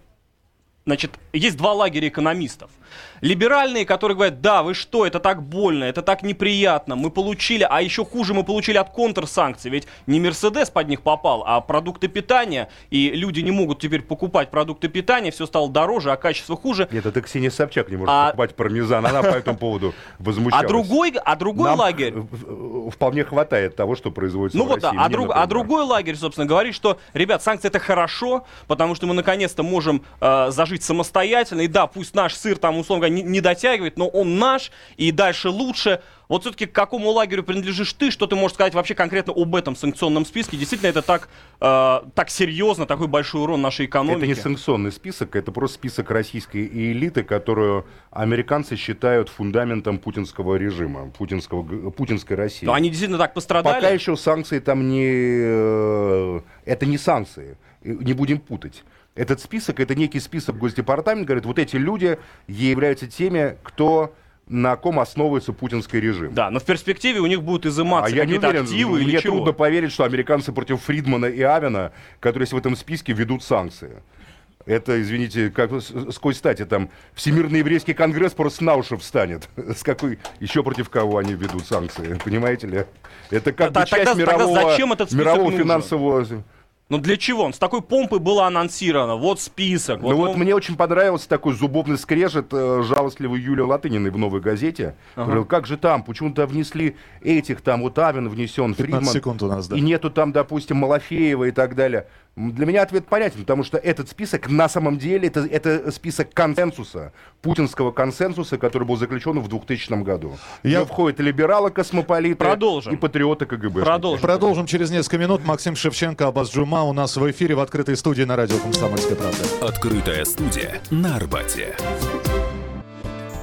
значит, есть два лагеря экономистов – Либеральные, которые говорят, да, вы что, это так больно, это так неприятно, мы получили, а еще хуже, мы получили от контрсанкций, ведь не Мерседес под них попал, а продукты питания, и люди не могут теперь покупать продукты питания, все стало дороже, а качество хуже. Нет, это Ксения Собчак не может а... покупать пармезан, она по этому поводу возмущалась. А другой, а другой лагерь... вполне хватает того, что производится ну в вот, России. Да, а, друг, а другой лагерь, собственно, говорит, что, ребят, санкции это хорошо, потому что мы наконец-то можем э, зажить самостоятельно, и да, пусть наш сыр там, условно говоря, не, не дотягивает, но он наш, и дальше лучше. Вот все-таки к какому лагерю принадлежишь ты? Что ты можешь сказать вообще конкретно об этом санкционном списке? Действительно, это так, э, так серьезно, такой большой урон нашей экономике? Это не санкционный список, это просто список российской элиты, которую американцы считают фундаментом путинского режима, путинского, путинской России. Но они действительно так пострадали? Пока еще санкции там не... Э, это не санкции, не будем путать. Этот список, это некий список Госдепартамента, говорит, вот эти люди являются теми, кто на ком основывается путинский режим. Да, но в перспективе у них будут изыматься а какие-то активы Мне или чего? трудно поверить, что американцы против Фридмана и Авина, которые есть в этом списке, ведут санкции. Это, извините, как сквозь стати там Всемирный еврейский конгресс просто на уши встанет. С какой еще против кого они ведут санкции, понимаете ли? Это как бы часть мирового, зачем этот мирового финансового ну для чего? Он с такой помпой было анонсировано. Вот список. Вот ну вот мне очень понравился такой зубовный скрежет э, жалостливый Юлия Латыниной в «Новой газете». Ага. Говорил, как же там, почему-то внесли этих, там вот Авен внесен, Фридман. секунд у нас, да. И нету там, допустим, Малафеева и так далее. Для меня ответ понятен, потому что этот список на самом деле это, это список консенсуса, путинского консенсуса, который был заключен в 2000 году. Я... Где входят либералы, космополиты Продолжим. и патриоты КГБ. Продолжим. Продолжим через несколько минут. Максим Шевченко, Абаз Джума у нас в эфире в открытой студии на радио «Комсомольская правда». Открытая студия на Арбате.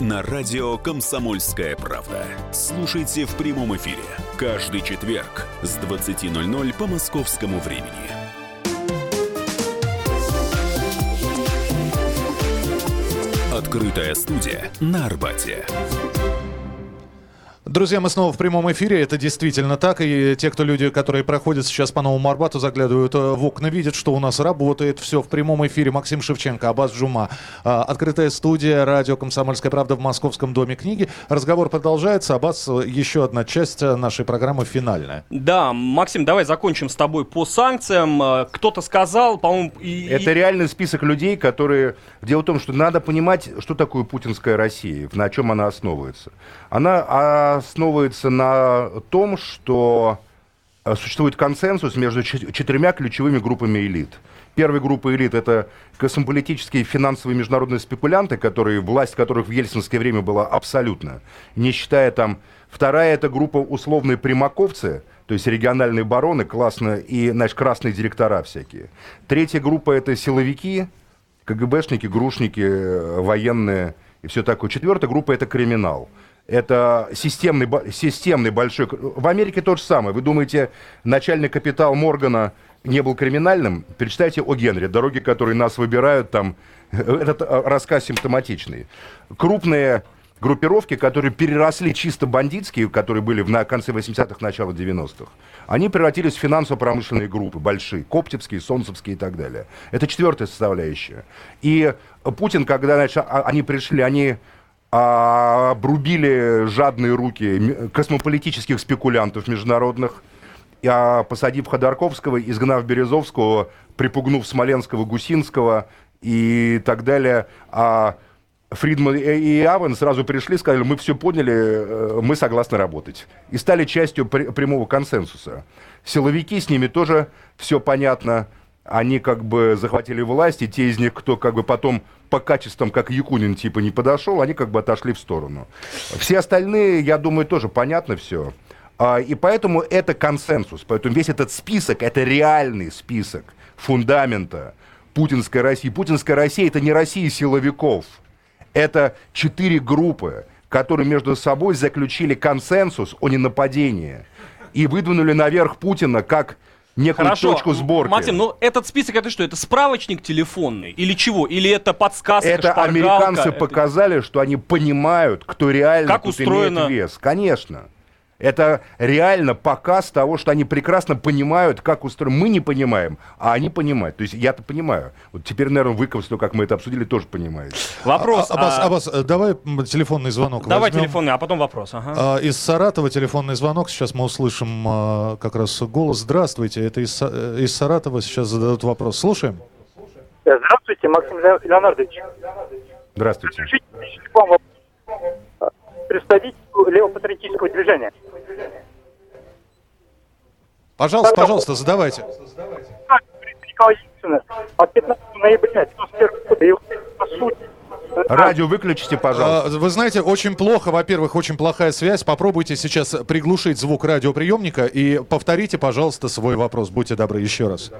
на радио «Комсомольская правда». Слушайте в прямом эфире каждый четверг с 20.00 по московскому времени. Открытая студия на Арбате. Друзья, мы снова в прямом эфире. Это действительно так. И те, кто люди, которые проходят сейчас по Новому Арбату, заглядывают э, в окна, видят, что у нас работает все в прямом эфире. Максим Шевченко, Абаз Джума. А, открытая студия, радио «Комсомольская правда» в Московском доме книги. Разговор продолжается. Абаз, еще одна часть э, нашей программы финальная. Да, Максим, давай закончим с тобой по санкциям. Э, кто-то сказал, по-моему... И... Это реальный список людей, которые... Дело в том, что надо понимать, что такое путинская Россия, на чем она основывается. Она а, основывается на том, что э, существует консенсус между четырьмя ключевыми группами элит. Первая группа элит – это космополитические финансовые международные спекулянты, которые, власть которых в ельцинское время была абсолютно, не считая там. Вторая – это группа условные примаковцы, то есть региональные бароны, классно, и, значит, красные директора всякие. Третья группа – это силовики, КГБшники, грушники, э, военные и все такое. Четвертая группа – это криминал – это системный, системный большой... В Америке то же самое. Вы думаете, начальный капитал Моргана не был криминальным? Перечитайте о Генри, дороги, которые нас выбирают, там, этот э, рассказ симптоматичный. Крупные группировки, которые переросли чисто бандитские, которые были в на конце 80-х, начало 90-х, они превратились в финансово-промышленные группы, большие, коптевские, солнцевские и так далее. Это четвертая составляющая. И Путин, когда значит, а, они пришли, они обрубили жадные руки космополитических спекулянтов международных, а, посадив Ходорковского, изгнав Березовского, припугнув Смоленского, Гусинского и так далее. А Фридман и Авен сразу пришли, сказали, мы все поняли, э, мы согласны работать. И стали частью прямого консенсуса. Силовики, с ними тоже все понятно. Они как бы захватили власть, и те из них, кто как бы потом по качествам, как Якунин, типа, не подошел, они как бы отошли в сторону. Все остальные, я думаю, тоже понятно все. А, и поэтому это консенсус. Поэтому весь этот список, это реальный список фундамента путинской России. Путинская Россия это не Россия силовиков. Это четыре группы, которые между собой заключили консенсус о ненападении и выдвинули наверх Путина как некую Хорошо. точку сборки. Максим, ну этот список это что? Это справочник телефонный? Или чего? Или это подсказка, Это американцы это... показали, что они понимают, кто реально как тут устроено... имеет вес. Конечно. Это реально показ того, что они прекрасно понимают, как устроено. Мы не понимаем, а они понимают. То есть я-то понимаю. Вот теперь, наверное, выковство, как мы это обсудили, тоже понимаете. Вопрос. А, Аббас, а... Аббас, э, давай телефонный звонок Давай возьмем. телефонный, а потом вопрос. Ага. А, из Саратова телефонный звонок. Сейчас мы услышим а, как раз голос. Здравствуйте, это из, э, из Саратова. Сейчас зададут вопрос. Слушаем. Здравствуйте, Максим Леонардович. Здравствуйте. Представитель левопатриотического движения. Пожалуйста, пожалуйста, задавайте. От 15 ноября 91 года, по сути, Радио выключите, пожалуйста. Вы знаете, очень плохо, во-первых, очень плохая связь. Попробуйте сейчас приглушить звук радиоприемника и повторите, пожалуйста, свой вопрос. Будьте добры, еще раз.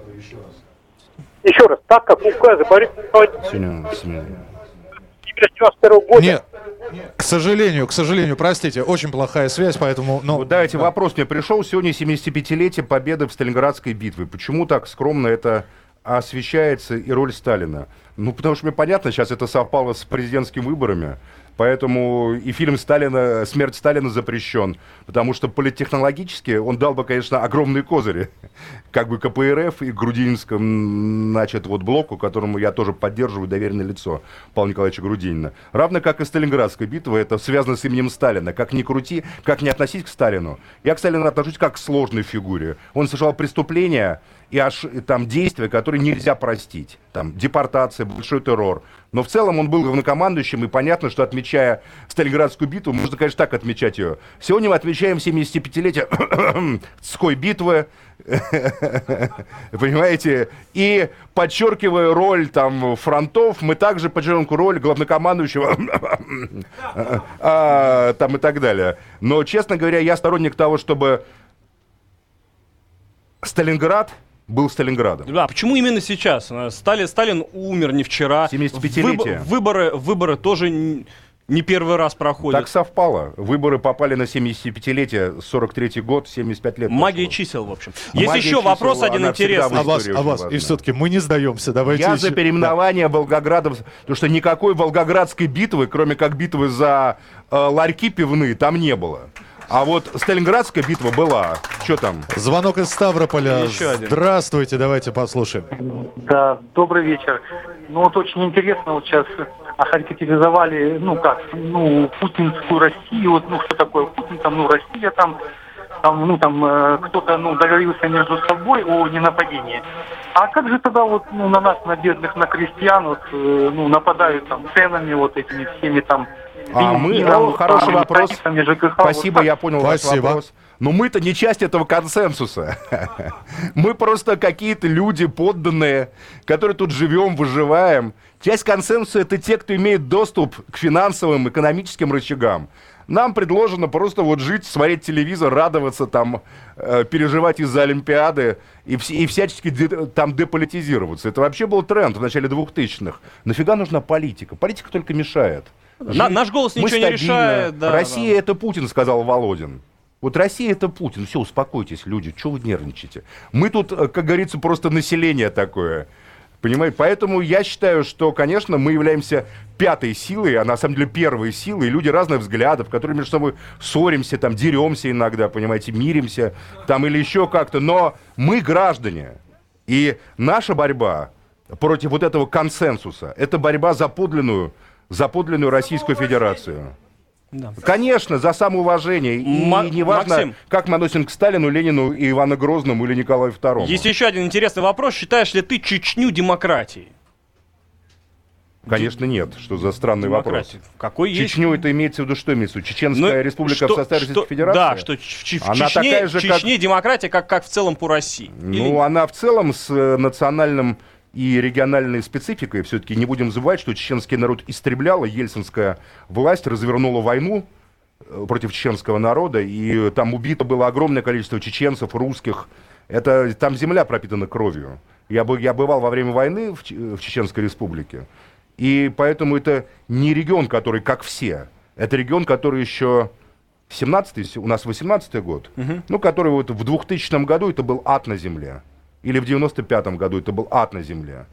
Еще раз, так как указы Бориса Николаевича 91 года... Нет, к сожалению, к сожалению, простите, очень плохая связь, поэтому... Но... Вот давайте да. вопрос мне пришел. Сегодня 75-летие победы в Сталинградской битве. Почему так скромно это освещается и роль Сталина? Ну, потому что мне понятно, сейчас это совпало с президентскими выборами. Поэтому и фильм Сталина, «Смерть Сталина» запрещен, потому что политтехнологически он дал бы, конечно, огромные козыри, как бы КПРФ и Грудининскому, значит, вот блоку, которому я тоже поддерживаю доверенное лицо Павла Николаевича Грудинина. Равно как и Сталинградская битва, это связано с именем Сталина. Как ни крути, как не относись к Сталину. Я к Сталину отношусь как к сложной фигуре. Он совершал преступления и аж, там действия, которые нельзя простить. Там, депортация, большой террор. Но в целом он был главнокомандующим, и понятно, что отмечая Сталинградскую битву, можно, конечно, так отмечать ее. Сегодня мы отмечаем 75-летие Ской битвы, понимаете, и подчеркивая роль там фронтов, мы также подчеркиваем роль главнокомандующего а, там и так далее. Но, честно говоря, я сторонник того, чтобы Сталинград был Сталинградом. Да, почему именно сейчас? Сталин, Сталин умер не вчера. 75-летие. Выб, выборы, выборы тоже не первый раз проходят. Так совпало. Выборы попали на 75-летие, 43-й год, 75 лет. Магия прошло. чисел, в общем. Есть Магия еще чисел, вопрос один интересный. А вас, а вас, и все-таки мы не сдаемся. Давайте Я еще... за переименование Волгограда, потому что никакой Волгоградской битвы, кроме как битвы за э, ларьки пивные, там не было. А вот Сталинградская битва была. Что там? Звонок из Ставрополя. Еще один. Здравствуйте, давайте послушаем. Да, добрый вечер. Ну вот очень интересно, вот сейчас охарактеризовали, ну как, ну, путинскую Россию, вот, ну что такое Путин, там, ну, Россия там, там, ну, там, э, кто-то, ну, договорился между собой о ненападении. А как же тогда вот, ну, на нас, на бедных, на крестьян, вот, э, ну, нападают там ценами вот этими всеми там, А мы, бензином, о, хороший вопрос. Спасибо, я понял Спасибо. ваш вопрос. Но мы-то не часть этого консенсуса. Мы просто какие-то люди подданные, которые тут живем, выживаем. Часть консенсуса это те, кто имеет доступ к финансовым, экономическим рычагам. Нам предложено просто вот жить, смотреть телевизор, радоваться там, э, переживать из-за Олимпиады и, вс- и всячески де- там деполитизироваться. Это вообще был тренд в начале 2000-х. Нафига нужна политика? Политика только мешает. На- наш голос ничего не стабильны. решает. да, Россия да. это Путин, сказал Володин. Вот Россия это Путин. Все, успокойтесь, люди. Чего вы нервничаете? Мы тут, э, как говорится, просто население такое. Понимаете? Поэтому я считаю, что, конечно, мы являемся пятой силой, а на самом деле первой силой. И люди разных взглядов, которые между собой ссоримся, там, деремся иногда, понимаете, миримся, там, или еще как-то. Но мы граждане. И наша борьба против вот этого консенсуса, это борьба за подлинную, за подлинную Российскую Федерацию. Да. Конечно, за самоуважение. И Ма- неважно, Максим. как мы относимся к Сталину, Ленину, и Ивану Грозному или Николаю II. Есть еще один интересный вопрос. Считаешь ли ты Чечню демократией? Конечно, нет. Что за странный вопрос? Демократией. Какой есть? Чечню это имеется в виду, что имеется в виду? Чеченская Ну, республика что- в составе что- Российской Федерации? Да, что в, в Она Чечне, такая же, в как- Чечне демократия, как, как в целом по России. Или Ну, она в целом с э, национальным и региональной спецификой. Все-таки не будем забывать, что чеченский народ истребляла, ельцинская власть развернула войну э, против чеченского народа, и там убито было огромное количество чеченцев, русских. Это, там земля пропитана кровью. Я, я бывал во время войны в, в Чеченской республике, и поэтому это не регион, который как все. Это регион, который еще 17 у нас 18 год, ну, который вот в 2000 году это был ад на земле. Или в 95 году это был ад на земле.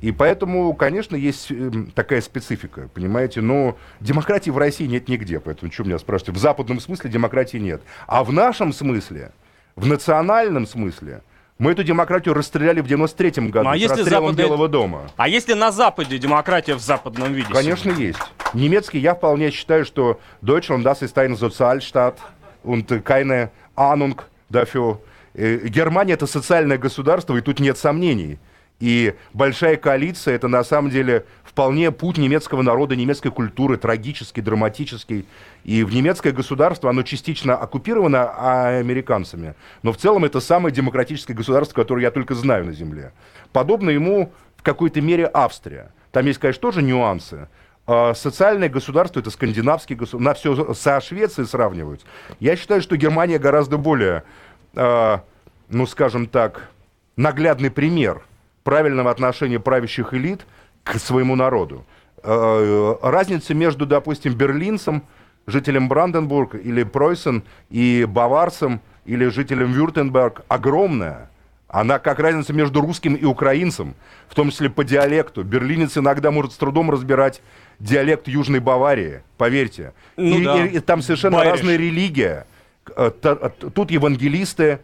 И поэтому, конечно, есть эм, такая специфика, понимаете, но демократии в России нет нигде, поэтому что меня спрашиваете? В западном смысле демократии нет. А в нашем смысле, в национальном смысле, мы эту демократию расстреляли в 93 году Ну, а с если расстрелом западная- Белого дома. А если на Западе демократия в западном виде? Конечно, есть. Немецкий я вполне считаю, что Deutschland das ist ein Sozialstaat und keine Ahnung dafür. Э, Германия это социальное государство, и тут нет сомнений. И большая коалиция это на самом деле вполне путь немецкого народа, немецкой культуры, трагический, драматический. И в немецкое государство, оно частично оккупировано а, американцами, но в целом это самое демократическое государство, которое я только знаю на Земле. Подобно ему в какой-то мере Австрия. Там есть, конечно, тоже нюансы. А, Социальное государство это скандинавский государство, на все со Швецией сравнивают. Я считаю, что Германия гораздо более, ну скажем так, наглядный пример правильного отношения правящих элит к своему народу. Э, Разница между, допустим, берлинцем, жителем Бранденбурга или Пройсен и баварцем или жителем Вюртемберг огромная. Она как разница между русским и украинцем, в том числе по диалекту. Берлинец иногда может с трудом разбирать диалект Южной Баварии, поверьте. Ну и, да. и- и там совершенно Байриш. разная религия. Э, т- Тут евангелисты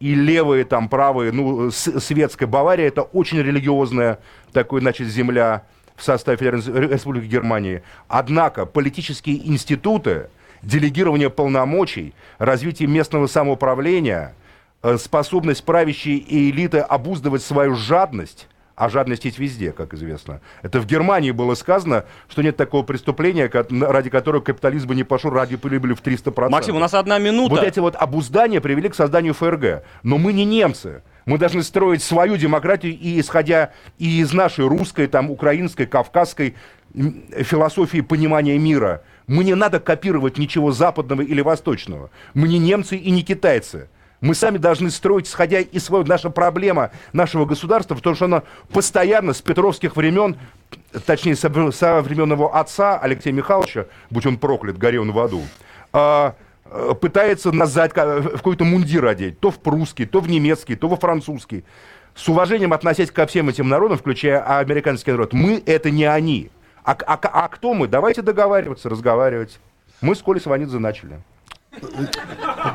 и левые, там правые, ну, светская Бавария, это очень религиозная такой, значит, земля в составе Федеративной Республики Германии. Однако политические институты, делегирование полномочий, развитие местного самоуправления, э, способность правящей элиты обуздывать свою жадность, а жадность есть везде, как известно. Это в Германии было сказано, что нет такого преступления, ради которого капитализм бы не пошел ради прибыли в 300%. Максим, у нас одна минута. Вот эти вот обуздания привели к созданию ФРГ. Но мы не немцы. Мы должны строить свою демократию, и исходя и из нашей русской, там, украинской, кавказской философии понимания мира. Мы не надо копировать ничего западного или восточного. Мы не немцы и не китайцы. Мы сами должны строить, исходя из своего... Наша проблема нашего государства, потому что она постоянно с петровских времен, точнее, со, времен его отца Алексея Михайловича, будь он проклят, гори он в аду, а, а, пытается нас в какой-то мундир одеть. То в прусский, то в немецкий, то во французский. С уважением относясь ко всем этим народам, включая американский народ. Мы — это не они. А, а, а кто мы? Давайте договариваться, разговаривать. Мы с Колей Сванидзе начали.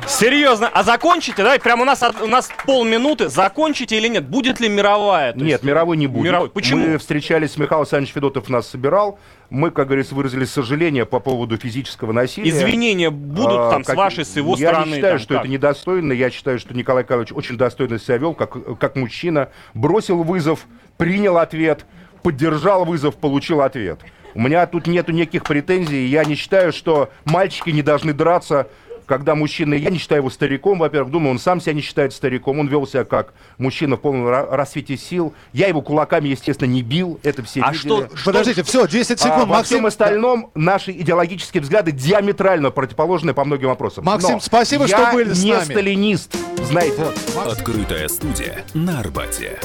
Серьезно, а закончите? Давай, прямо у нас, у нас полминуты. Закончите или нет? Будет ли мировая? Нет, есть... мировой не будет. Мировой. Почему? Мы встречались с Михаилом Александровичем Федотов нас собирал. Мы, как говорится, выразили сожаление по поводу физического насилия. Извинения будут а, там как... с вашей, с его я стороны? Я не считаю, там, что как? это недостойно. Я считаю, что Николай Карлович очень достойно себя вел, как, как мужчина. Бросил вызов, принял ответ, поддержал вызов, получил ответ. У меня тут нету никаких претензий. Я не считаю, что мальчики не должны драться когда мужчина, я не считаю его стариком, во-первых, думаю, он сам себя не считает стариком, он вел себя как мужчина в полном рассвете сил. Я его кулаками, естественно, не бил, это все а видели. Что, Подождите, все, 10 секунд, а, Максим. Во всем остальном наши идеологические взгляды диаметрально противоположны по многим вопросам. Максим, Но спасибо, что были с нами. Я не сталинист, знаете. Вот. Открытая студия на Арбате.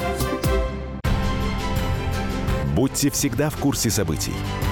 Будьте всегда в курсе событий.